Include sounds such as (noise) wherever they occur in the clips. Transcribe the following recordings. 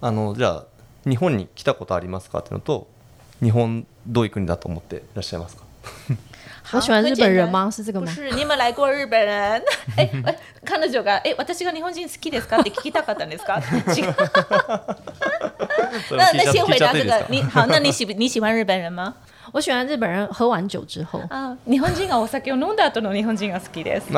あのじゃあ日本に来たことありますかっていうのと日本どういう国だと思っていらっしゃいますか (laughs) 我喜欢日本人吗？是这个吗？不是，你们来过日本人？(laughs) 哎彼女がえ私が日本人好きですかって聞きたかったんですか？違う。(laughs) 那那先回答这个，你好，那你喜你喜欢日本人吗？我喜欢日本人喝完酒之后。啊，日本人がお酒を飲んだ後の日本人が好きです。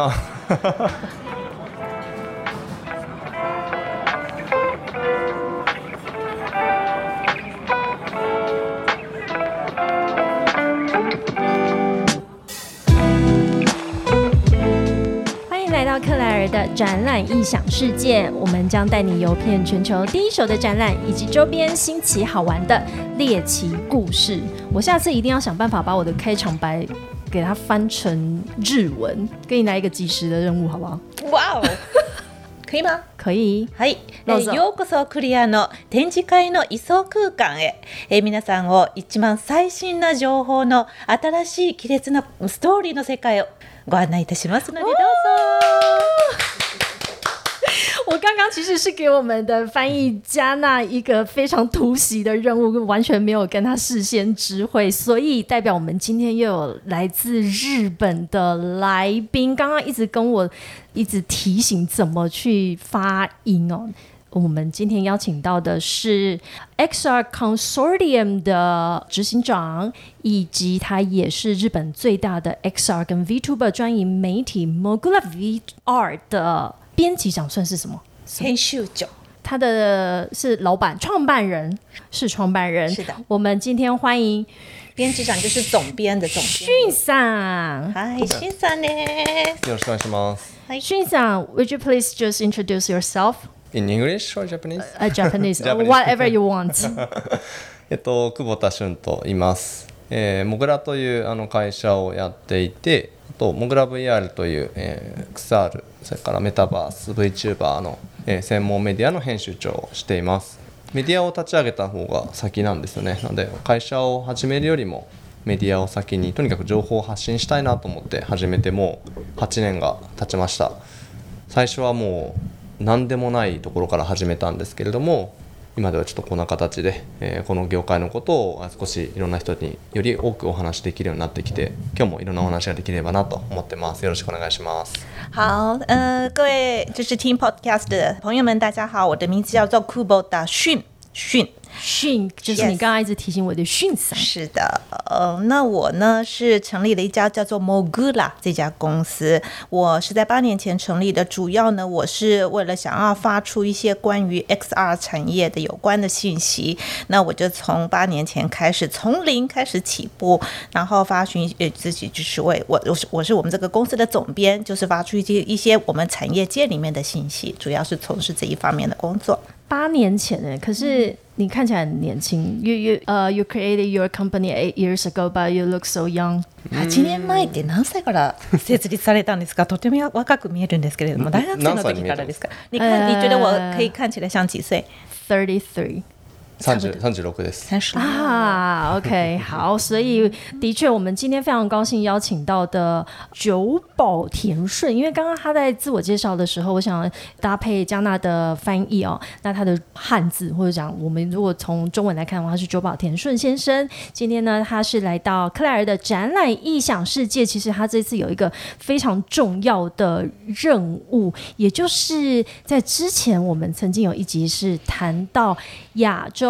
的展览异想世界，我们将带你游遍全球第一手的展览以及周边新奇好玩的猎奇故事。我下次一定要想办法把我的开场白给它翻成日文，给你来一个及时的任务，好不好？哇哦，(laughs) 可以吗？可以。嗨，ようこそクリアの展示会の空間へ。え皆さんを一番最新な情報の新しい奇熱のストーリーの世界を。我刚刚其实是给我们的翻译加纳一个非常突袭的任务，完全没有跟他事先知会，所以代表我们今天又有来自日本的来宾，刚刚一直跟我一直提醒怎么去发音哦。我们今天邀请到的是 XR Consortium 的执行长，以及他也是日本最大的 XR 跟 VTuber 专营媒体 Mogula VR 的编辑长，算是什么？天秀九。他的是老板，创办人是创办人。是的，我们今天欢迎编辑长，就是总编的总编，训 (laughs) 尚，嗨，训尚呢？你要什么？w o u l d you please just introduce yourself? In English or Japanese? Uh, Japanese, or (laughs) whatever you want. (laughs) えっと、久保田俊と言います。えー、モグラというあの会社をやっていて、あと、モグラ VR という、えー、XR、それからメタバース、VTuber の、えー、専門メディアの編集長をしています。メディアを立ち上げた方が先なんですよね。なので、会社を始めるよりも、メディアを先にとにかく情報を発信したいなと思って始めてもう8年が経ちました最初はもう何でもないところから始めたんですけれども今ではちょっとこんな形で、えー、この業界のことを少しいろんな人により多くお話しできるようになってきて今日もいろんなお話ができればなと思ってますよろしくお願いします好呃各位就是听 podcast 的朋友们大家好我的名字叫做 Kubo 迅迅讯，就是你刚刚一直提醒我的讯息。是的，呃，那我呢是成立了一家叫做 Mogula 这家公司，我是在八年前成立的。主要呢，我是为了想要发出一些关于 XR 产业的有关的信息，那我就从八年前开始，从零开始起步，然后发呃自己就是为我，我我是我们这个公司的总编，就是发出一些一些我们产业界里面的信息，主要是从事这一方面的工作。八年前可是你看起来很年轻。You you 呃、uh,，you created your company eight years ago, but you look so young. 年前って何歳から設立されたんですか？とても若く見えるんですけれども、大学生の時からですか？你看，你觉得我可以看起来像几岁？Thirty three. 三十三十六岁。三十啊，OK，(laughs) 好，所以的确，我们今天非常高兴邀请到的久保田顺，因为刚刚他在自我介绍的时候，我想搭配加纳的翻译哦，那他的汉字或者讲，我们如果从中文来看的话，是久保田顺先生。今天呢，他是来到克莱尔的展览《异想世界》，其实他这次有一个非常重要的任务，也就是在之前我们曾经有一集是谈到亚洲。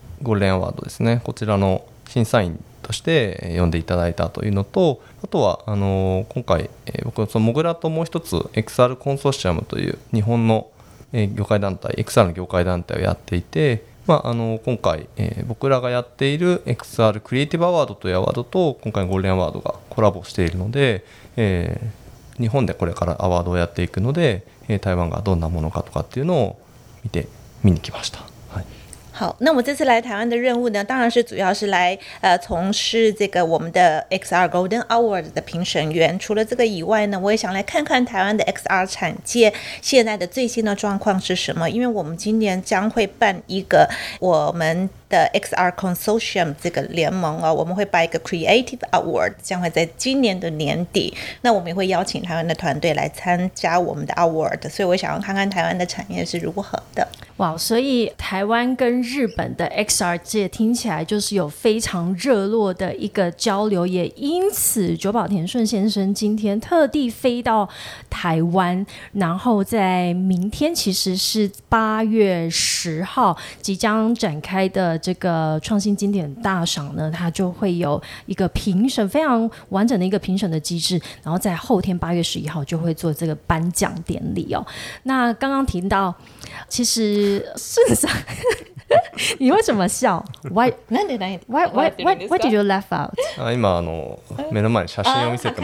ゴールデンアワードですねこちらの審査員として呼んでいただいたというのとあとはあの今回、え僕そのモグラともう一つ XR コンソーシアムという日本の業界団体 XR の業界団体をやっていて、まあ、あの今回、え僕らがやっている XR クリエイティブアワードというアワードと今回ゴールデンアワードがコラボしているので、えー、日本でこれからアワードをやっていくので台湾がどんなものかとかっていうのを見て見に来ました。好，那我这次来台湾的任务呢，当然是主要是来呃从事这个我们的 XR Golden Awards 的评审员。除了这个以外呢，我也想来看看台湾的 XR 产界现在的最新的状况是什么，因为我们今年将会办一个我们。的 XR Consortium 这个联盟哦，我们会颁一个 Creative Award，将会在今年的年底。那我们也会邀请台湾的团队来参加我们的 Award，所以我想要看看台湾的产业是如何的。哇，所以台湾跟日本的 XR 界听起来就是有非常热络的一个交流，也因此久保田顺先生今天特地飞到台湾，然后在明天其实是八月十号即将展开的。这个创新经典大赏呢，它就会有一个评审非常完整的一个评审的机制，然后在后天八月十一号就会做这个颁奖典礼哦。那刚刚提到，其实顺上。(laughs) 你为什么笑？Why？なんでなんで？Why？Why？Why did you laugh out？あ、今あの目の前に写真を見せと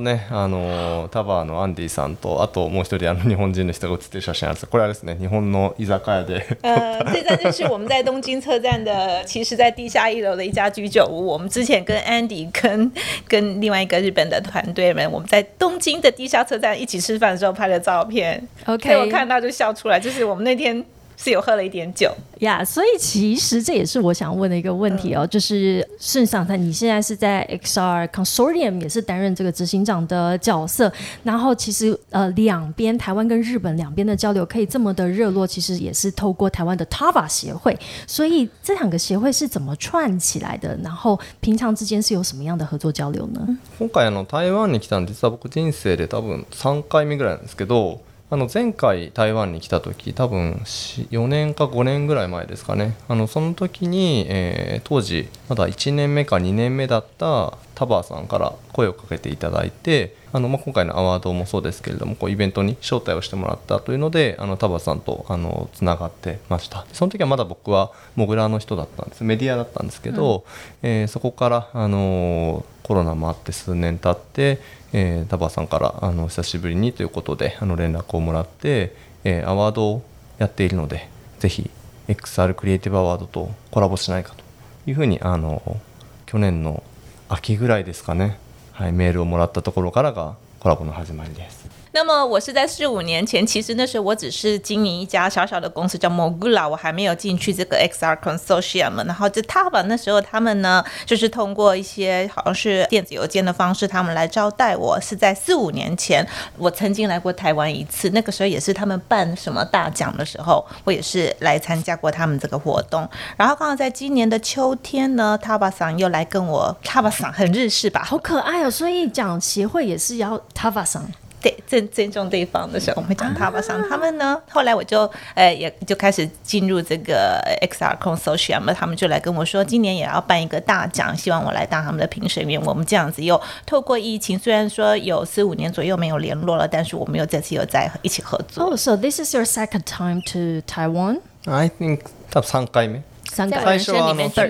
ね、あのタバのアンディさんとあともう一人あの日本人の人が写ってる写真あるこれはですね、日本の居酒屋で。呃，(laughs) 这张就是我们在东京车站的，其实在地下一楼的一家居酒屋。我们之前跟 Andy 跟跟另外一个日本的团队们，我们在东京的地下车站一起吃饭的时候拍的照片。OK，我看到就笑出来，就是我们那天。是有喝了一点酒，呀，所以其实这也是我想问的一个问题哦，就是事实上，他你现在是在 XR Consortium 也是担任这个执行长的角色，然后其实呃，两边台湾跟日本两边的交流可以这么的热络，其实也是透过台湾的 Tava 协会，所以这两个协会是怎么串起来的？然后平常之间是有什么样的合作交流呢？今回台湾に来たんです僕人生で多分三回目ぐらいですけど。あの前回台湾に来た時多分4年か5年ぐらい前ですかねあのその時に、えー、当時まだ1年目か2年目だったタバーさんから声をかけていただいてあの、まあ、今回のアワードもそうですけれどもこうイベントに招待をしてもらったというのであのタバーさんとあのつながってましたその時はまだ僕はモグラの人だったんですメディアだったんですけど、うん、えー、そこから、あのコロナもあって数年経って、えー、タバーさんからあの久しぶりにということであの連絡をもらって、えー、アワードをやっているのでぜひ XR クリエイティブアワードとコラボしないかというふうにあの去年の秋ぐらいですかね、はい、メールをもらったところからがコラボの始まりです。那么我是在四五年前，其实那时候我只是经营一家小小的公司叫 Mogula，我还没有进去这个 XR Consortium。然后就他吧，那时候他们呢，就是通过一些好像是电子邮件的方式，他们来招待我。是在四五年前，我曾经来过台湾一次，那个时候也是他们办什么大奖的时候，我也是来参加过他们这个活动。然后刚好在今年的秋天呢他吧 v 又来跟我他吧 v 很日式吧，好可爱哦！所以讲协会也是要他吧 v 对，尊尊重对方的时候，我们会讲他吧。像他们呢，后来我就，呃，也就开始进入这个 XR c o n Society 啊。那他们就来跟我说，今年也要办一个大奖，希望我来当他们的评审员。我们这样子又透过疫情，虽然说有四五年左右没有联络了，但是我们又这次又在一起合作。Oh, so this is your second time to Taiwan? I think 三三回没。三个。最开始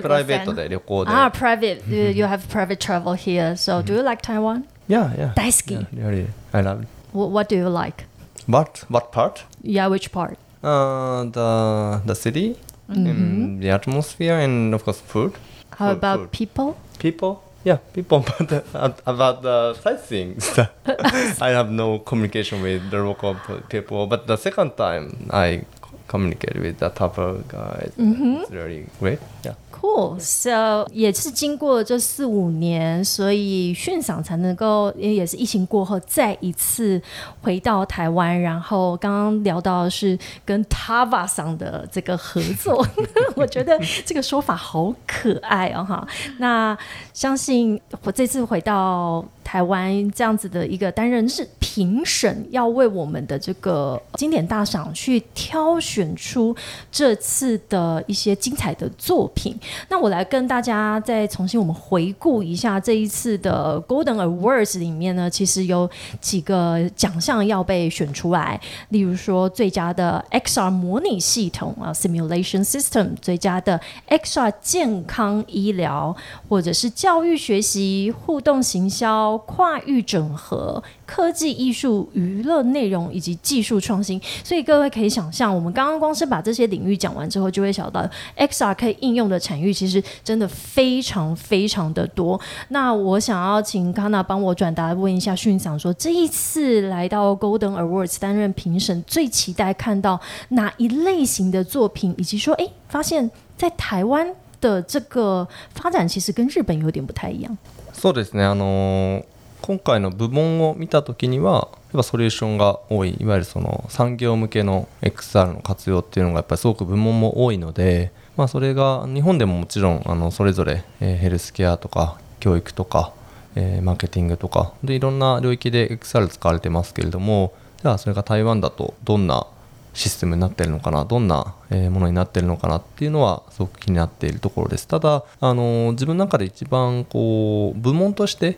private 的，旅游啊，private，you have private travel here. So, do you like Taiwan? Yeah, yeah. Daisuke. Yeah, really, I love it. What, what do you like? What what part? Yeah, which part? Uh, the the city, mm-hmm. the atmosphere, and of course food. How food, about food. people? People, yeah, people. (laughs) But uh, about the sightseeing, (laughs) (laughs) I have no communication with the local people. But the second time I Communicate with the t type of guys, it's really great. Yeah. Cool. So 也是经过这四五年，所以迅赏才能够，因为也是疫情过后，再一次回到台湾。然后刚刚聊到是跟 Tava 上的这个合作，(laughs) 我觉得这个说法好可爱哦哈。那相信我这次回到台湾这样子的一个担任日。评审要为我们的这个经典大赏去挑选出这次的一些精彩的作品。那我来跟大家再重新我们回顾一下这一次的 Golden Awards 里面呢，其实有几个奖项要被选出来，例如说最佳的 XR 模拟系统啊，Simulation System，最佳的 XR 健康医疗，或者是教育学习互动行销跨域整合科技医。技术、娱乐内容以及技术创新，所以各位可以想象，我们刚刚光是把这些领域讲完之后，就会想到 XR 可以应用的产业其实真的非常非常的多。那我想要请康娜帮我转达，问一下讯想，说，这一次来到 Golden Awards 担任评审，最期待看到哪一类型的作品，以及说，哎，发现在台湾的这个发展其实跟日本有点不太一样。そうですね、あの。今回の部門を見た時にはやっぱソリューションが多いいわゆるその産業向けの XR の活用っていうのがやっぱりすごく部門も多いので、まあ、それが日本でももちろんあのそれぞれ、えヘルスケアとか教育とか、えマーケティングとかでいろんな領域で XR 使われてますけれどもじゃあそれが台湾だとどんなシステムになってるのかなどんなものになってるのかなっていうのはすごく気になっているところですただあの自分の中で一番こう部門として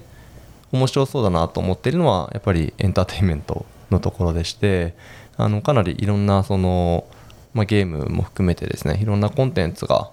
面白そうだなと思っているのはやっぱりエンターテインメントのところでしてあのかなりいろんなその、まあ、ゲームも含めてですねいろんなコンテンツが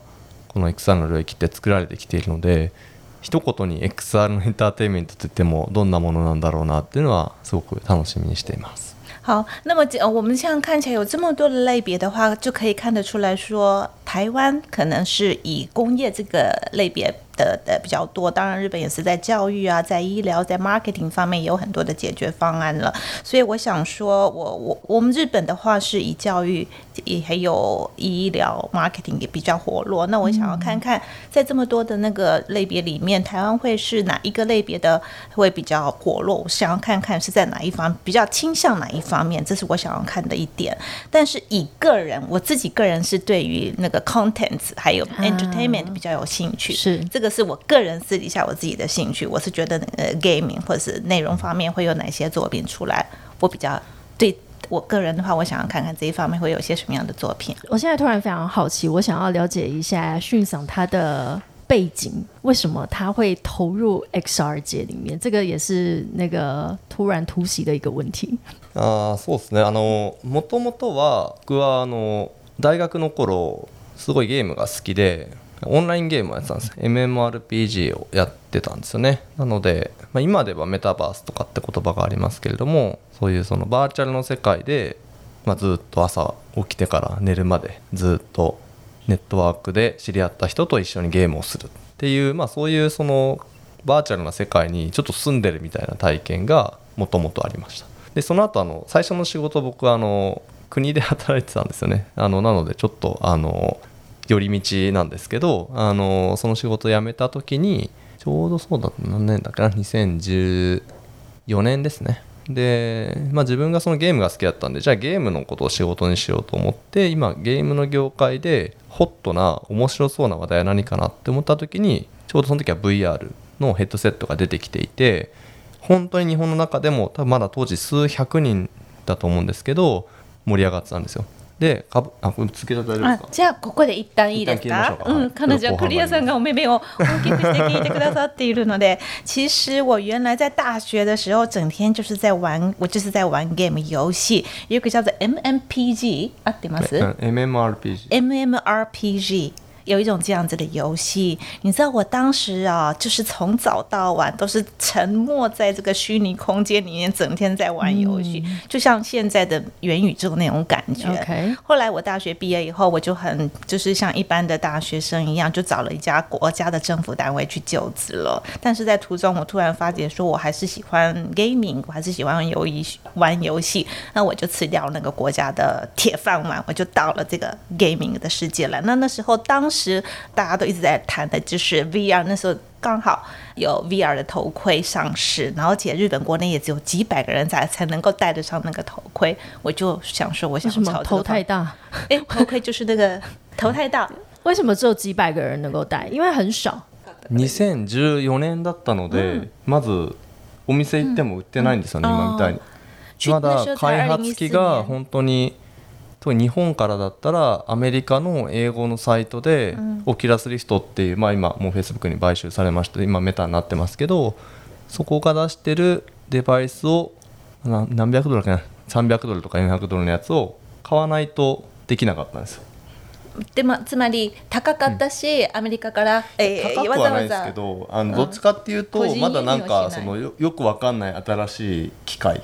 この XR の領域って作られてきているので一言に XR のエンターテインメントって言ってもどんなものなんだろうなっていうのはすごく楽しみにしています。好，那么呃，我们这样看起来有这么多的类别的话，就可以看得出来说，台湾可能是以工业这个类别的的比较多，当然日本也是在教育啊，在医疗，在 marketing 方面也有很多的解决方案了，所以我想说，我我我们日本的话是以教育。也还有医疗 marketing 也比较活络，那我想要看看，在这么多的那个类别里面，台湾会是哪一个类别的会比较活络？我想要看看是在哪一方比较倾向哪一方面，这是我想要看的一点。但是以个人，我自己个人是对于那个 contents 还有 entertainment 比较有兴趣，是这个是我个人私底下我自己的兴趣。我是觉得呃，gaming 或者是内容方面会有哪些作品出来，我比较对。我个人的话，我想要看看这一方面会有一些什么样的作品。我现在突然非常好奇，我想要了解一下讯赏它的背景，为什么他会投入 XR 界里面？这个也是那个突然突袭的一个问题。啊，(laughs) そうですね。あの元々は僕はあの大学の頃すごいゲームが好きで。オンラインゲームをやってたんです MMORPG をやってたんですよねなので、まあ、今ではメタバースとかって言葉がありますけれどもそういうそのバーチャルの世界で、まあ、ずっと朝起きてから寝るまでずっとネットワークで知り合った人と一緒にゲームをするっていう、まあ、そういうそのバーチャルな世界にちょっと住んでるみたいな体験がもともとありましたでその後あの最初の仕事僕はあの国で働いてたんですよねあのなのでちょっとあの寄り道なんですけどあのその仕事辞めた時にちょうどそうだ何年だっけな2014年ですねで、まあ、自分がそのゲームが好きだったんでじゃあゲームのことを仕事にしようと思って今ゲームの業界でホットな面白そうな話題は何かなって思った時にちょうどその時は VR のヘッドセットが出てきていて本当に日本の中でも多分まだ当時数百人だと思うんですけど盛り上がってたんですよで、かぶ、あ、こつけた大丈夫ですか。じゃあ、ここで一旦いいですか。うん、彼女はクリアさんがお目目を大きくして聞いてくださっているので，其实我原来在大学的时候，整天就是在玩，我就是在玩 game 游戏，有个叫做 MMPG，ます？MMRPG。MMRPG。有一种这样子的游戏，你知道我当时啊，就是从早到晚都是沉没在这个虚拟空间里面，整天在玩游戏，就像现在的元宇宙那种感觉。后来我大学毕业以后，我就很就是像一般的大学生一样，就找了一家国家的政府单位去就职了。但是在途中，我突然发觉说我还是喜欢 gaming，我还是喜欢游戏玩游戏。那我就辞掉那个国家的铁饭碗，我就到了这个 gaming 的世界了。那那时候当时。其大家都一直在谈的就是 VR，那时候刚好有 VR 的头盔上市，然后且日本国内也只有几百个人才才能够戴得上那个头盔。我就想说，我想什么头太大？(laughs) 哎，头盔就是那个 (laughs) 头太大，为什么只有几百个人能够戴？因为很少。二千十四年だったので、まずお店行っても売ってないんですよね、まだ開発機が本当に。特に日本からだったらアメリカの英語のサイトで、うん、オキュラスリストっていう、まあ、今もうフェイスブックに買収されまして今メタになってますけどそこが出してるデバイスを何百ドルかな300ドルとか400ドルのやつを買わないとできなかったんですよ。でまあ、つまり高かったし、うん、アメリカから、えー、高くはないですけどあの、どっちかっていうとまだなんかそのよよくわかんない新しい機械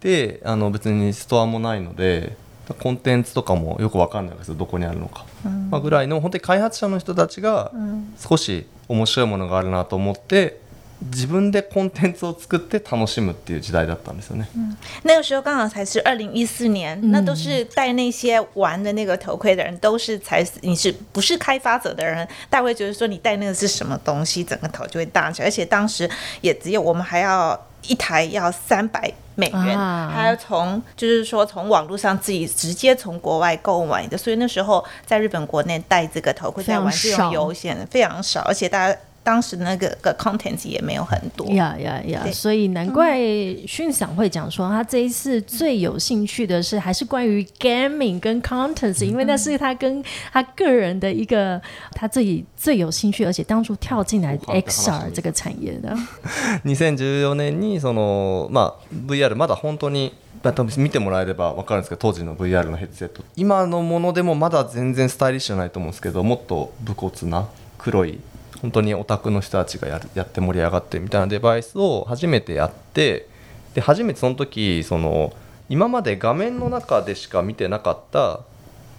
であの別にストアもないのでコンテンツとかもよく分かんないですどこにあるのか、うん、まあ、ぐらいの本当に開発者の人たちが少し面白いものがあるなと思って自分でコンテンツを作って楽しむっていう時代だったんですよね。那个时候刚好才是二零一四年，那都是戴那些玩的那个头盔的人，都是才你是不是开发者的人，大会觉得说你戴那个是什么东西，整个头就会大起来。而且当时也只有我们还要一台要三百美元，还要从就是说从网络上自己直接从国外购买的，所以那时候在日本国内戴这个头盔在玩这种游戏非常少，而且大家。当时那个个 contents 也没有很多，呀呀呀！所以难怪迅想会讲说，他这一次最有兴趣的是还是关于 gaming 跟 contents，因为那是他跟他个人的一个他自己最有兴趣，而且当初跳进来 XR 这个产业的。二千十四年にそのまあ VR まだ本当に、例えば見てもらえればわかるんですが、当時の VR のヘッドセット今のものでもまだ全然スタイリッシュないと思うんですけど、もっと無骨な黒い。本当にオタクの人たちがやるやって盛り上がってるみたいなデバイスを初めてやってで初めてその時その今まで画面の中でしか見てなかった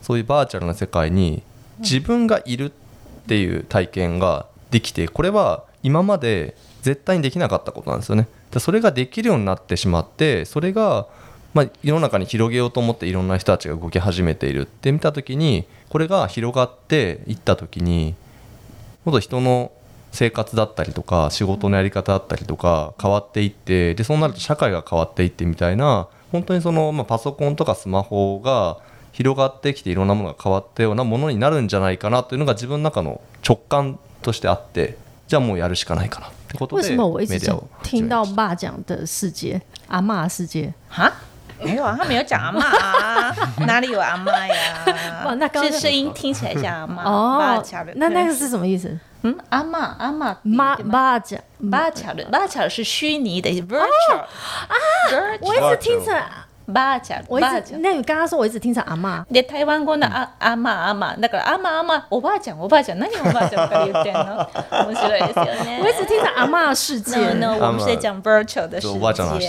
そういうバーチャルな世界に自分がいるっていう体験ができてこれは今まで絶対にできなかったことなんですよね。それができるようになってしまってそれがまあ、世の中に広げようと思っていろんな人たちが動き始めているって見た時にこれが広がっていった時にもっ人の生活だったりとか仕事のやり方だったりとか変わっていってでそうなると社会が変わっていってみたいな本当にその、まあ、パソコンとかスマホが広がってきていろんなものが変わったようなものになるんじゃないかなというのが自分の中の直感としてあってじゃあもうやるしかないかなってことでメディアを。没有，啊，他没有讲阿妈，(laughs) 哪里有阿妈呀？哇，那这声音听起来像阿妈。哦，那那个是什么意思？嗯，阿妈，阿妈，妈巴恰，巴恰的，巴恰是虚拟的，virtual。啊，我一直听成。伯ち我一直那你刚刚说，我一直听成阿妈。你台湾国的阿阿妈阿妈，那个阿妈阿妈，我爸讲我爸讲，那你あちゃん，什么我们讲呢？我一直听成阿妈世界。n 我们谁讲 virtual 的世界？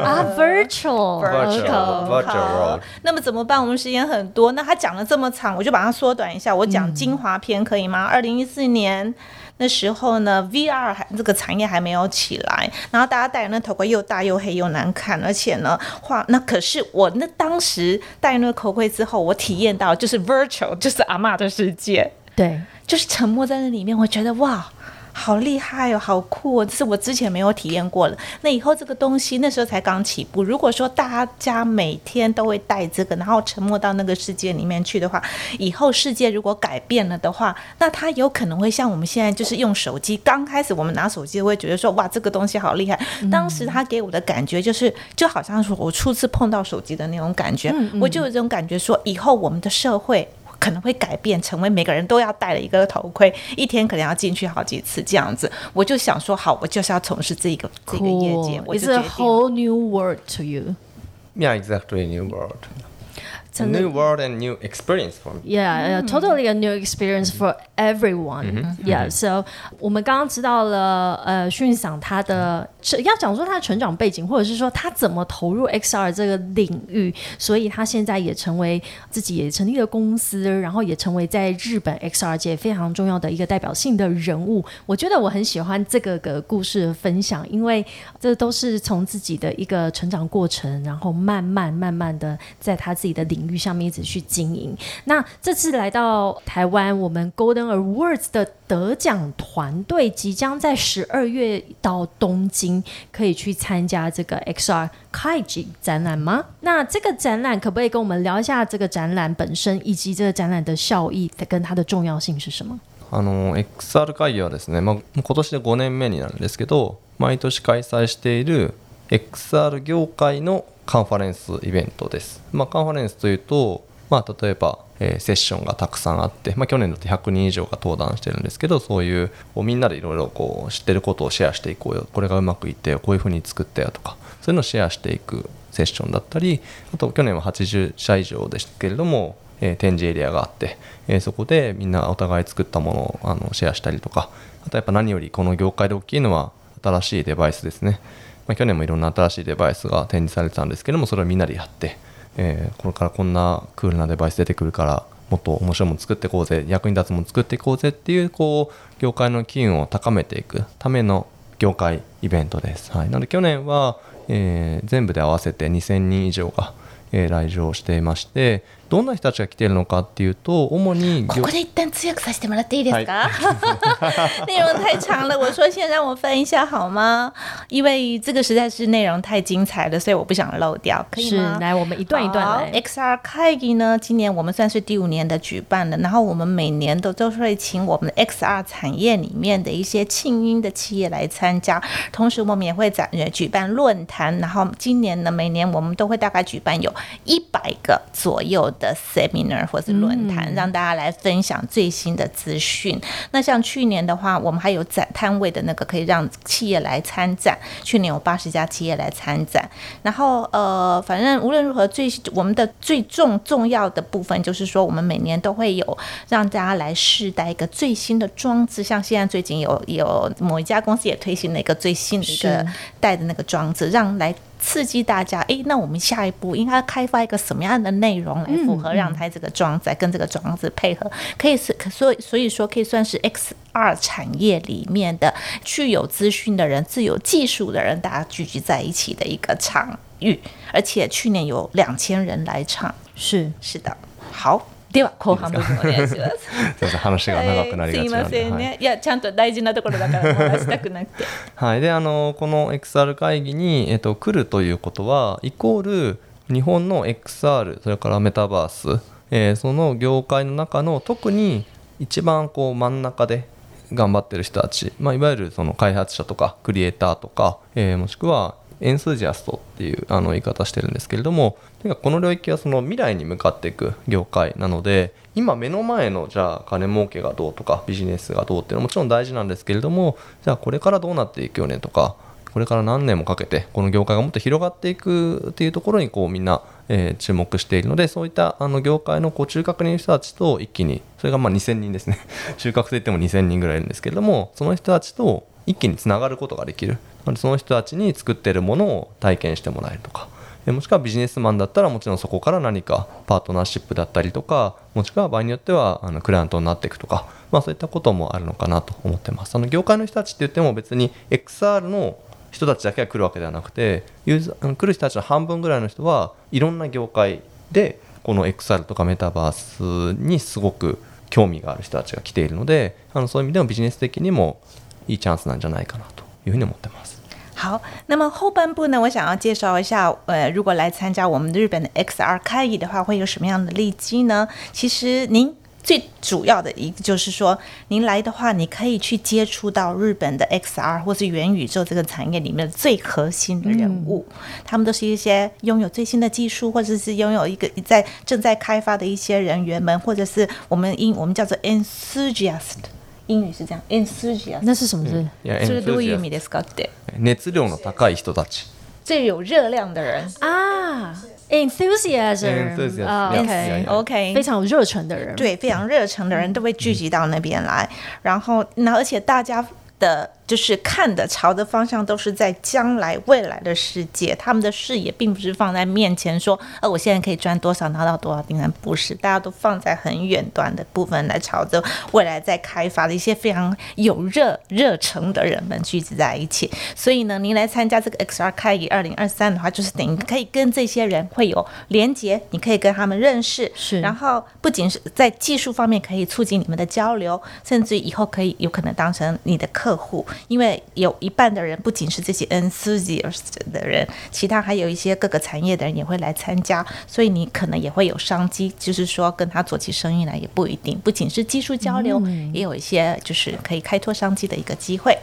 啊，virtual，virtual，virtual。那么怎么办？我们时间很多，那他讲了这么长，我就把它缩短一下，我讲精华篇可以吗？二零一四年。那时候呢，VR 还这个产业还没有起来，然后大家戴那头盔又大又黑又难看，而且呢，话那可是我那当时戴那个头盔之后，我体验到就是 virtual，就是阿妈的世界，对，就是沉默在那里面，我觉得哇。好厉害哦，好酷哦！这是我之前没有体验过的。那以后这个东西那时候才刚起步。如果说大家每天都会带这个，然后沉没到那个世界里面去的话，以后世界如果改变了的话，那它有可能会像我们现在就是用手机。刚开始我们拿手机，会觉得说哇，这个东西好厉害。当时他给我的感觉就是，就好像说我初次碰到手机的那种感觉，我就有这种感觉说，以后我们的社会。可能会改变，成为每个人都要戴的一个头盔，一天可能要进去好几次这样子。我就想说，好，我就是要从事这个这个业界，我就决定。It's a whole new world to you. Yeah, exactly, new world. New world and new experience for me. Yeah, totally a new experience for everyone. Yeah. So 我们刚刚知道了呃迅赏他的要讲说他的成长背景，或者是说他怎么投入 XR 这个领域，所以他现在也成为自己也成立了公司，然后也成为在日本 XR 界非常重要的一个代表性的人物。我觉得我很喜欢这个个故事分享，因为这都是从自己的一个成长过程，然后慢慢慢慢的在他自己的领。领域上面一直去经营。那这次来到台湾，我们 Golden Awards 的得奖团队即将在十二月到东京，可以去参加这个 XR Kaiji 展览吗？那这个展览可不可以跟我们聊一下这个展览本身，以及这个展览的效益跟它的重要性是什么？あの XR 会議はですね、ま今年で五年目になるんですけど、毎年開催している XR 行業のカンファレンスイベントです。まあ、カンファレンスというと、まあ、例えば、えー、セッションがたくさんあって、まあ、去年だと100人以上が登壇してるんですけどそういうみんなでいろいろこう知ってることをシェアしていこうよこれがうまくいったよこういうふうに作ったよとかそういうのをシェアしていくセッションだったりあと去年は80社以上でしたけれども、えー、展示エリアがあって、えー、そこでみんなお互い作ったものをあのシェアしたりとかあとやっぱ何よりこの業界で大きいのは新しいデバイスですね。まあ、去年もいろんな新しいデバイスが展示されてたんですけどもそれをみんなでやって、えー、これからこんなクールなデバイス出てくるからもっと面白いもの作っていこうぜ役に立つもの作っていこうぜっていうこう業界の機運を高めていくための業界イベントです、はい、なので去年は、えー、全部で合わせて2000人以上が、えー、来場していまして、どんな人たちが来てるのかっていうと、主にここで一旦強くさせてもらっていいですか？(laughs) 内容太长了，我说先让我翻一下好吗？因为这个实在是内容太精彩了，所以我不想漏掉，可以吗？来，我们一段一段来。XR 会 i 呢，今年我们算是第五年的举办了，然后我们每年都都会请我们 XR 产业里面的一些庆英的企业来参加，同时我们也会展举办论坛，然后今年呢，每年我们都会大概举办有一百个左右。的 seminar 或是论坛，让大家来分享最新的资讯。那像去年的话，我们还有展摊位的那个，可以让企业来参展。去年有八十家企业来参展。然后呃，反正无论如何，最我们的最重重要的部分就是说，我们每年都会有让大家来试戴一个最新的装置。像现在最近有有某一家公司也推行了一个最新的一个戴的那个装置，让来。刺激大家，哎，那我们下一步应该开发一个什么样的内容来符合让它这个庄子跟这个庄子配合，可以是，所以所以说可以算是 X 二产业里面的具有资讯的人、自有技术的人，大家聚集在一起的一个场域，而且去年有两千人来唱，是是的，好。では後半部分お願いします。すみません話が長くなりがちなんで。はい、すいませんね。はい、いやちゃんと大事なところだから漏らしたくなくて。はい。であのこの XR 会議にえっと来るということはイコール日本の XR それからメタバース、えー、その業界の中の特に一番こう真ん中で頑張ってる人たち、まあ、いわゆるその開発者とかクリエイターとか、えー、もしくはエンスジアストっていうあの言い方してるんですけれどもかこの領域はその未来に向かっていく業界なので今目の前のじゃあ金儲けがどうとかビジネスがどうっていうのはもちろん大事なんですけれどもじゃあこれからどうなっていくよねとかこれから何年もかけてこの業界がもっと広がっていくっていうところにこうみんな、え注目しているのでそういったあの業界のこう中核にいる人たちと一気にそれがま2000人ですね (laughs) 中核といっても2000人ぐらいいるんですけれどもその人たちと一気につながることができるその人たちに作ってるものを体験してもらえるとかもしくはビジネスマンだったらもちろんそこから何かパートナーシップだったりとかもしくは場合によってはあのクライアントになっていくとか、まあ、そういったこともあるのかなと思ってますあの業界の人たちって言っても別に XR の人たちだけが来るわけではなくてユーザー来る人たちの半分ぐらいの人はいろんな業界でこの XR とかメタバースにすごく興味がある人たちが来ているのであのそういう意味でもビジネス的にもいいチャンスなんじゃないかなと。好，那么后半部呢，我想要介绍一下，呃，如果来参加我们日本的 XR 开议的话，会有什么样的利基呢？其实您最主要的一个就是说，您来的话，你可以去接触到日本的 XR 或是元宇宙这个产业里面最核心的人物，他们都是一些拥有最新的技术，或者是拥有一个在正在开发的一些人员们，或者是我们英我们叫做 Enthusiast。英语是这样，enthusiasm。那是什么字？热量的高い人たち。最有热量的人啊，enthusiasm。OK，OK，非常热诚的人。对，非常热诚的人都会聚集到那边来，然后，那而且大家。的，就是看的朝的方向都是在将来未来的世界，他们的视野并不是放在面前说，呃，我现在可以赚多少，拿到多少订单，不是，大家都放在很远端的部分来朝着未来在开发的一些非常有热热诚的人们聚集在一起。所以呢，您来参加这个 XR 开局二零二三的话，就是等于可以跟这些人会有连接，你可以跟他们认识，是，然后不仅是在技术方面可以促进你们的交流，甚至以后可以有可能当成你的客。客户，因为有一半的人不仅是这些 e n t h u s i a s t 的人，其他还有一些各个产业的人也会来参加，所以你可能也会有商机，就是说跟他做起生意来也不一定，不仅是技术交流，也有一些就是可以开拓商机的一个机会。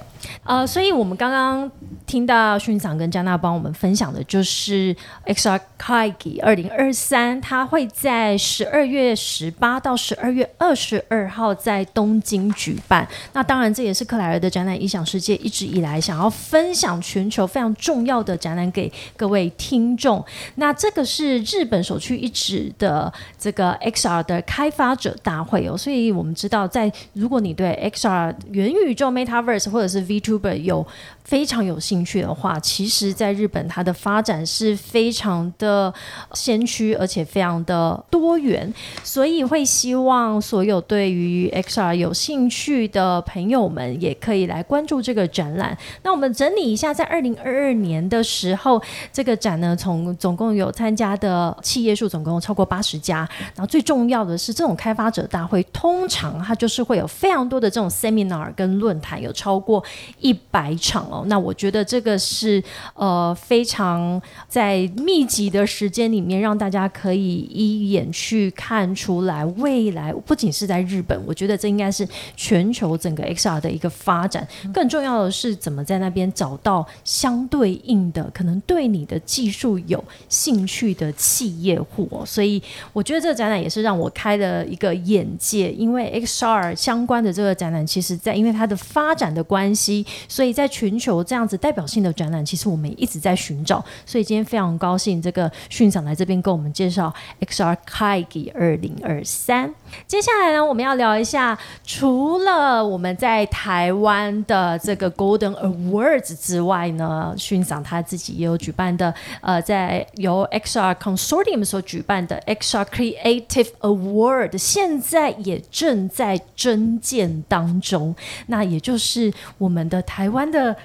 呃，所以我们刚刚听到训长跟加纳帮我们分享的，就是 XR KAGI 二零二三，它会在十二月十八到十二月二十二号在东京举办。那当然，这也是克莱尔的展览《影想世界》一直以来想要分享全球非常重要的展览给各位听众。那这个是日本首屈一指的这个 XR 的开发者大会哦。所以我们知道，在如果你对 XR 元宇宙 MetaVerse 或者是 v t u b e r 有。非常有兴趣的话，其实，在日本，它的发展是非常的先驱，而且非常的多元，所以会希望所有对于 XR 有兴趣的朋友们，也可以来关注这个展览。那我们整理一下，在二零二二年的时候，这个展呢，从总共有参加的企业数总共超过八十家，然后最重要的是，这种开发者大会，通常它就是会有非常多的这种 Seminar 跟论坛，有超过一百场哦。那我觉得这个是呃非常在密集的时间里面，让大家可以一眼去看出来未来。不仅是在日本，我觉得这应该是全球整个 XR 的一个发展。更重要的是，怎么在那边找到相对应的、可能对你的技术有兴趣的企业户。所以，我觉得这个展览也是让我开了一个眼界，因为 XR 相关的这个展览，其实在因为它的发展的关系，所以在全球。这样子代表性的展览，其实我们一直在寻找，所以今天非常高兴，这个训长来这边跟我们介绍 XR KIGI 二零二三。接下来呢，我们要聊一下，除了我们在台湾的这个 Golden Awards 之外呢，训长他自己也有举办的，呃，在由 XR Consortium 所举办的 XR Creative Award，现在也正在征建当中。那也就是我们的台湾的。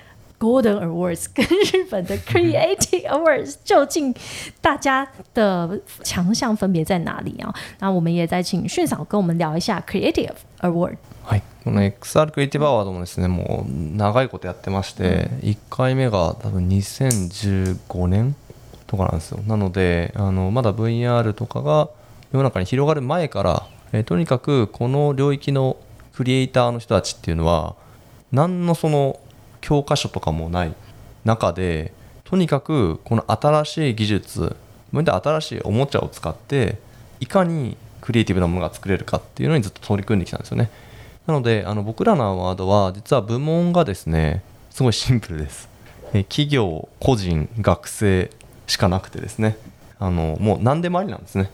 Golden Awards 跟日本的 (laughs) Creative Awards 究竟大家的强项分别在哪里啊？那我们也请嫂跟我们聊一下 Creative Award。はい、この XR もですねもう長いことやってまして、一回目が多分2015年とかなんですよなのであのまだ VR とかが世の中に広がる前から、えとにかくこの領域のクリエイターの人たちっていうのは何のその教科書とかもない中でとにかくこの新しい技術で新しいおもちゃを使っていかにクリエイティブなものが作れるかっていうのにずっと取り組んできたんですよねなのであの僕らのワードは実は部門がですねすごいシンプルです企業個人学生しかなくてですねあのもう何でもありなんですね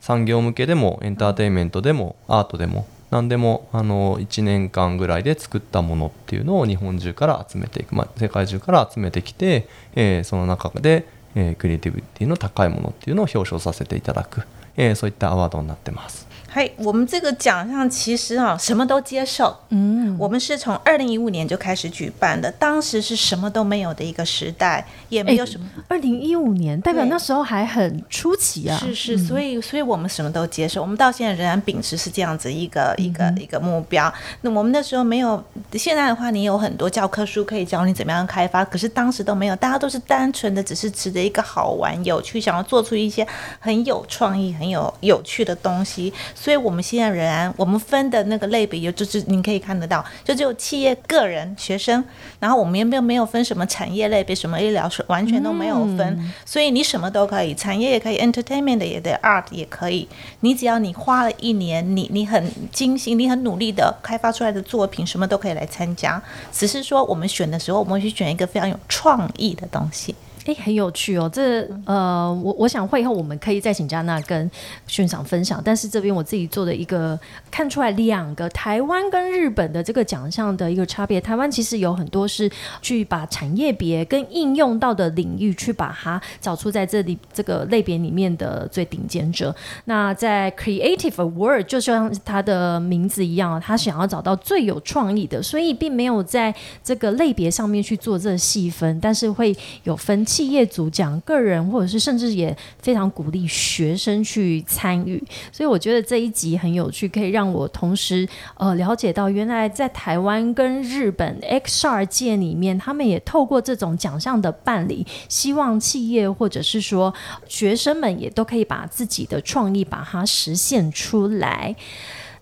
産業向けでもエンターテインメントでもアートでも何でもあの1年間ぐらいで作ったものっていうのを日本中から集めていく、まあ、世界中から集めてきて、えー、その中で、えー、クリエイティビティの高いものっていうのを表彰させていただく、えー、そういったアワードになってます。嘿，我们这个奖项其实啊什么都接受。嗯，我们是从二零一五年就开始举办的，当时是什么都没有的一个时代，也没有什么。二零一五年代表那时候还很初期啊。是是，所以所以我们什么都接受，我们到现在仍然秉持是这样子一个一个一个目标。那我们那时候没有，现在的话你有很多教科书可以教你怎么样开发，可是当时都没有，大家都是单纯的只是持着一个好玩有趣，想要做出一些很有创意、很有有趣的东西。所以，我们现在仍然我们分的那个类别有，就是你可以看得到，就只有企业、个人、学生，然后我们也没有没有分什么产业类别，什么医疗是完全都没有分。所以你什么都可以，产业也可以，entertainment 也得，art 也可以。你只要你花了一年，你你很精心，你很努力的开发出来的作品，什么都可以来参加。只是说我们选的时候，我们会去选一个非常有创意的东西。哎，很有趣哦！这呃，我我想会后我们可以再请佳娜跟现场分享。但是这边我自己做的一个看出来，两个台湾跟日本的这个奖项的一个差别。台湾其实有很多是去把产业别跟应用到的领域去把它找出在这里这个类别里面的最顶尖者。那在 Creative Award 就像它的名字一样，他想要找到最有创意的，所以并没有在这个类别上面去做这细分，但是会有分歧。企业主讲个人，或者是甚至也非常鼓励学生去参与，所以我觉得这一集很有趣，可以让我同时呃了解到，原来在台湾跟日本 XR 界里面，他们也透过这种奖项的办理，希望企业或者是说学生们也都可以把自己的创意把它实现出来。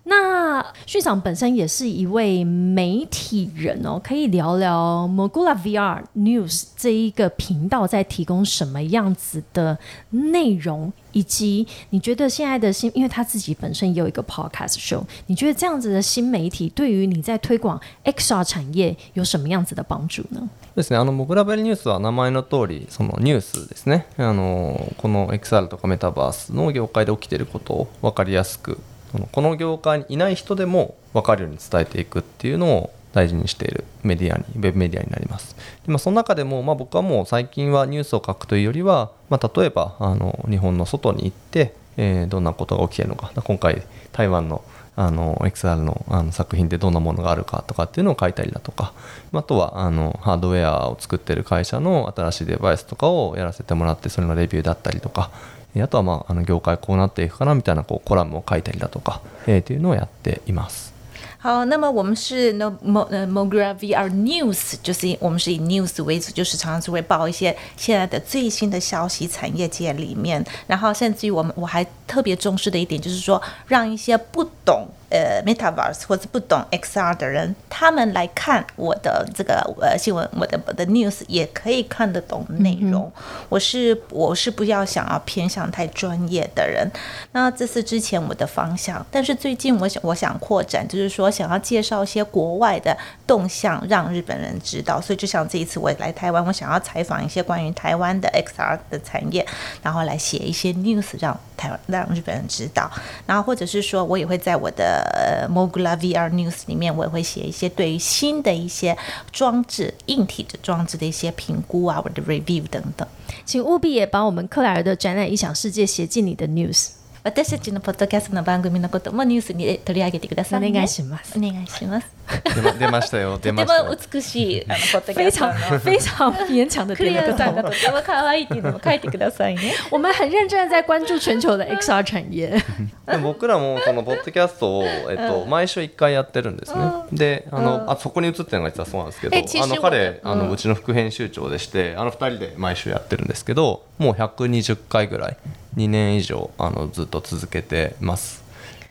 那旭厂本身也是一位媒体人哦，可以聊聊 Mogula VR News 这一个频道在提供什么样子的内容，以及你觉得现在的新，因为他自己本身也有一个 podcast show，你觉得这样子的新媒体对于你在推广 XR 产业有什么样子的帮助呢？ですね。あのモグラ u l a VR n e は名前の通りそのニュースですね。あのこの XR とかメタバースの業界で起きていることを分かりやすく。そのこの業界にいない人でも分かるように伝えていくっていうのを大事にしているメディアにウェブメディアになりますで、まあ、その中でも、まあ、僕はもう最近はニュースを書くというよりは、まあ、例えばあの日本の外に行って、えー、どんなことが起きてるのか今回台湾のあの XR のあの作品でどんなものがあるかとかっていうのを書いたりだとかあとはあのハードウェアを作ってる会社の新しいデバイスとかをやらせてもらってそれのレビューだったりとかあとはまああの業界こうなっていくかなみたいなこうコラムを書いたりだとか、えー、というのをやっています。好，那么我们是 No Mo Mogra VR News，就是我们是以 news 为主，就是常常是会报一些现在的最新的消息，产业界里面，然后甚至于我们我还特别重视的一点就是说，让一些不懂呃，metaverse 或者不懂 XR 的人，他们来看我的这个呃新闻，我的我的 news 也可以看得懂内容。我是我是不要想要偏向太专业的人。那这是之前我的方向，但是最近我想我想扩展，就是说想要介绍一些国外的动向，让日本人知道。所以就像这一次我来台湾，我想要采访一些关于台湾的 XR 的产业，然后来写一些 news 让台湾让日本人知道。然后或者是说我也会在我的 m o g u l a v r News 里面，我也会写一些对于新的一些装置、硬体的装置的一些评估啊，我的 review 等等，请务必也把我们克莱尔的展览《异想世界》写进你的 news。お願いします。出ましたよ。出ましたよ。とても美しい、非常非常勉强的点了个とても可愛いっていうのも書いてくださいね。(laughs) 我们很认真在关注全球的 XR 产业。(laughs) 僕らもそのポッドキャストをえっと毎週一回やってるんですね。で、あのあそこに映ってるのが実はそうなんですけど、あの彼あのうちの副編集長でして、あの二人で毎週やってるんですけど、もう120回ぐらい2年以上あのずっと続けてます。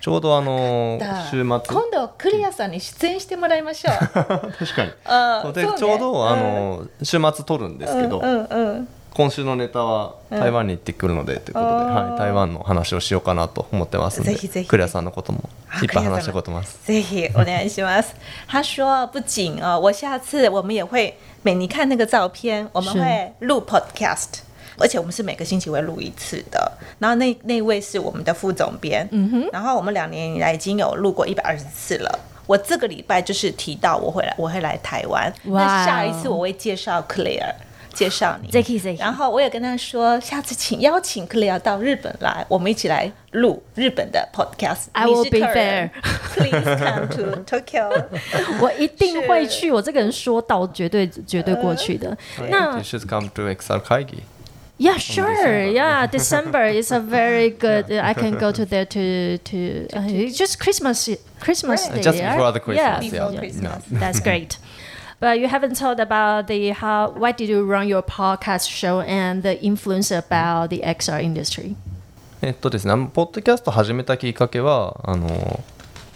ちょうどあの週末今度クリアさんに出演してもらいましょう (laughs) 確かにあで、ね、ちょうどあの、うん、週末撮るんですけど、うんうんうん今週のネタは台湾に行ってくるので、ということで、はい、台湾の話をしようかなと思ってますのでぜひぜひクレアさんのこともいっぱい話したこともぜひお願いします他说不仅哦我下次我们也会每你看那个照片我们会录 podcast 而且我们是每个星期会录一次的，然后那那位是我们的副总编，嗯哼，然后我们两年以来已经有录过一百二十次了。我这个礼拜就是提到我会来，我会来台湾，那下一次我会介绍 Clare，介绍你，然后我也跟他说，下次请邀请 Clare 到日本来，我们一起来录日本的 Podcast。I will be there. Please come to Tokyo. (laughs) 我一定会去，我这个人说到绝对绝对过去的。那 You should come to Osaka. Yeah, sure. December. Yeah, December is a very (laughs) good. Yeah. I can go to there to to uh, just Christmas Christmas right. Day. Just before the Christmas. Yeah, before yeah. Christmas. No. (laughs) That's great. But you haven't told about the how why did you run your podcast show and the influence about the XR industry. えっとですね、ポッドキャスト始めたきっかけはあのやっ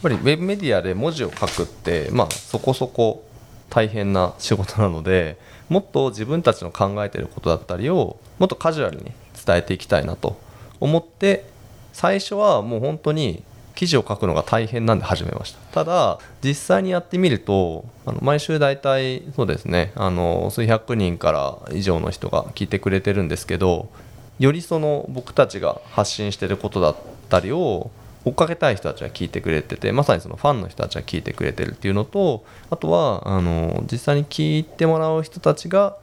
ぱりウェブメディアで文字を書くって、まあ、そこそこ大変な仕事なので、もっと自分たちの考えてることだったりをもっとカジュアルに伝えていきたいなと思って最初はもう本当に記事を書くのが大変なんで始めましたただ実際にやってみるとあの毎週大体そうですねあの数百人から以上の人が聞いてくれてるんですけどよりその僕たちが発信してることだったりを追っかけたい人たちは聞いてくれててまさにそのファンの人たちは聞いてくれてるっていうのとあとはあの実際に聞いてもらう人たちが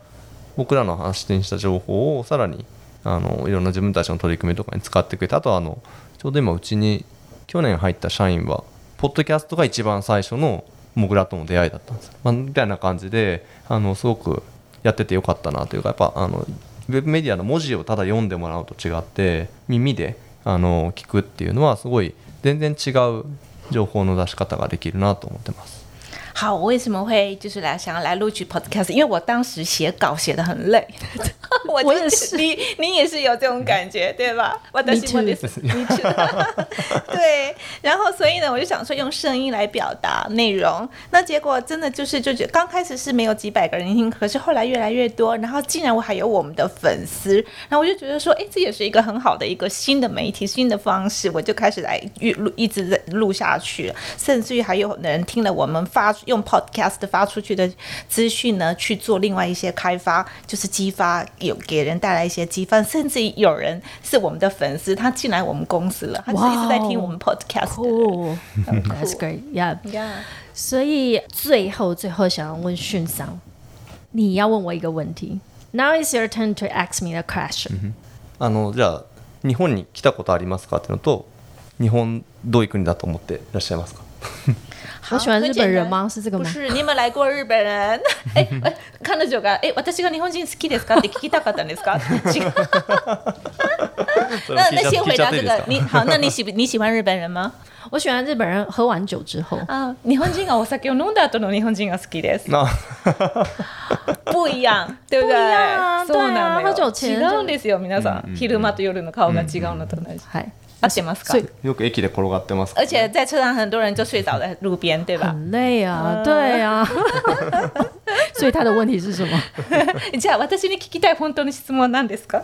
僕らの発信した情報をさらにあのいろんな自分たちの取り組みとかに使ってくれてあとはあのちょうど今うちに去年入った社員はポッドキャストが一番最初のモグラとの出会いだったんです、まあ、みたいな感じであのすごくやっててよかったなというかやっぱあのウェブメディアの文字をただ読んでもらうと違って耳であの聞くっていうのはすごい全然違う情報の出し方ができるなと思ってます。好，我为什么会就是来想要来录取 podcast？因为我当时写稿写的很累，(laughs) 我也是，你你也是有这种感觉 (laughs) 对吧？我的是，你 (laughs) 对，然后所以呢，我就想说用声音来表达内容。那结果真的就是，就觉刚开始是没有几百个人听，可是后来越来越多，然后竟然我还有我们的粉丝。然后我就觉得说，哎，这也是一个很好的一个新的媒体新的方式。我就开始来录，一直在录下去，甚至于还有人听了我们发。用 podcast 发出去的资讯呢，去做另外一些开发，就是激发有给人带来一些激发，甚至有人是我们的粉丝，他进来我们公司了，他是一直在听我们 podcast。哦 That's great, yeah, yeah. 所以最后最后想要问训桑，你要问我一个问题。Now is your turn to ask me the question. 那么，日本に来たことありますかといのと、日本どういう国だと思っていらっしゃいますか？我喜欢日本人吗？是这个吗？不是，你们来过日本人？(laughs) 哎が私が日本人好きですかって聞きたかったんですか？(laughs) (laughs) 那那先回答这个，你好，那你喜你喜欢日本人吗？我喜欢日本人喝完酒之后啊，日本人がお酒を飲んだ後の日本人が好きです。不一样，对不对？違うんですよ、皆さん。昼間と夜の顔が違うのと同じ。はい。而且，所以，而且在车上很多人就睡倒在路边，对吧？很累啊，(laughs) 对啊。(laughs) 所以他的问题是什么？(laughs) じゃ、私に聞きたい本当の質問なんですか？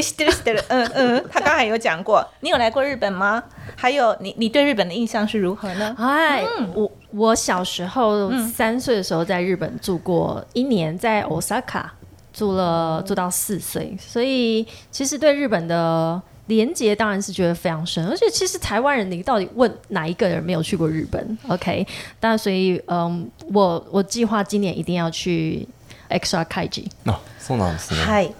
してるしてる。嗯嗯，他刚才有讲过，你有来过日本吗？还有，你你对日本的印象是如何呢？哎，我我小时候三岁的时候在日本住过一年，在大阪住了住到四岁，所以其实对日本的。连接当然是觉得非常深，而且其实台湾人，你到底问哪一个人没有去过日本？OK，但所以嗯，我我计划今年一定要去 X R KIJI。啊，そうなんです。はい。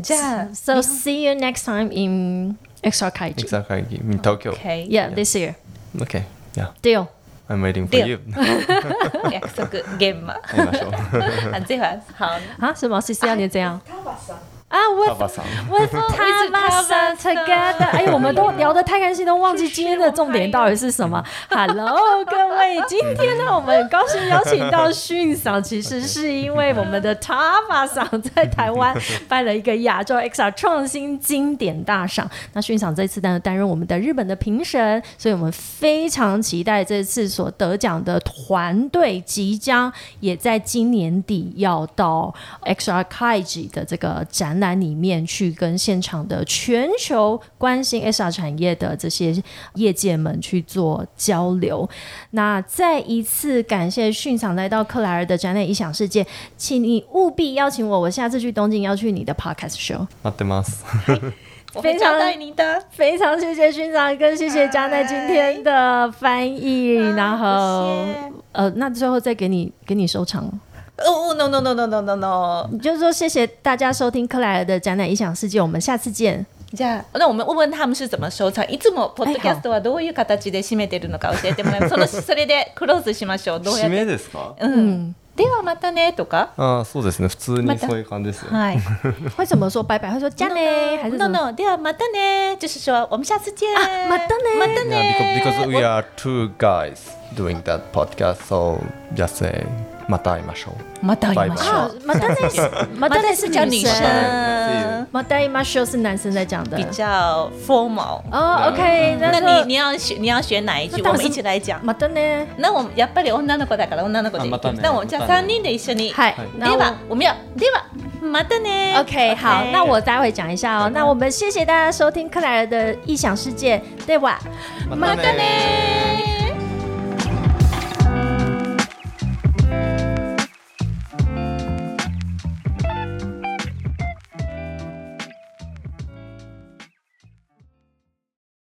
じゃ、so see you next time in X R KIJI。X R KIJI in Tokyo。OK。Yeah, this year. OK, yeah. Deal. I'm waiting for you. Yeah, so good game 嘛。来吧，这盘好。啊，什么？是是要你怎样？タバサ。啊 w i t h w i t t time together？哎我们都聊得太开心，都忘记今天的重点到底是什么。(laughs) Hello，各位，今天呢，我们很高兴邀请到训赏，其实是因为我们的塔巴赏在台湾 (laughs) 办了一个亚洲 XR 创新经典大赏，那训赏这次担担任我们的日本的评审，所以我们非常期待这次所得奖的团队，即将也在今年底要到 XR 科技的这个展。南里面去跟现场的全球关心 S R 产业的这些业界们去做交流。那再一次感谢迅长来到克莱尔的展览异想世界，请你务必邀请我，我下次去东京要去你的 podcast show。马非常带您的，非常谢谢训长，跟谢谢加奈今天的翻译，(laughs) 然后呃，那最后再给你给你收藏。哦、oh,，no no no no no no no，就说谢谢大家收听克莱尔的展览《影响世界》，我们下次见。じゃあ、で我们问他们是怎么收藏。いつもポッドキャストはどういう形で締めてるのか教えてもらます。(laughs) そのそれでクローズしましょう。どうやって。締めですか。うん。ではまたねとか。あ、そうですね。普通にそういう感じですはい。(laughs) 会怎么说拜拜？会说じゃね。no no。ではまたね。就是说我们下次见。あ、またね。またね。because we are two guys doing that podcast, so just say. 马达伊马修，马达伊马修，马达内马达内是讲女生，马达伊马修是男生在讲的，比较 formal。哦，OK，那你你要学你要学哪一句？我们一起来讲。马达内，那我们やっぱり女の子だから女の子で。那我们叫三人で一緒に。はい。では、我们要では。马的呢？OK，好，那我待会讲一下哦。那我们谢谢大家收听克莱尔的异想世界，对吧？马的呢？Madonna.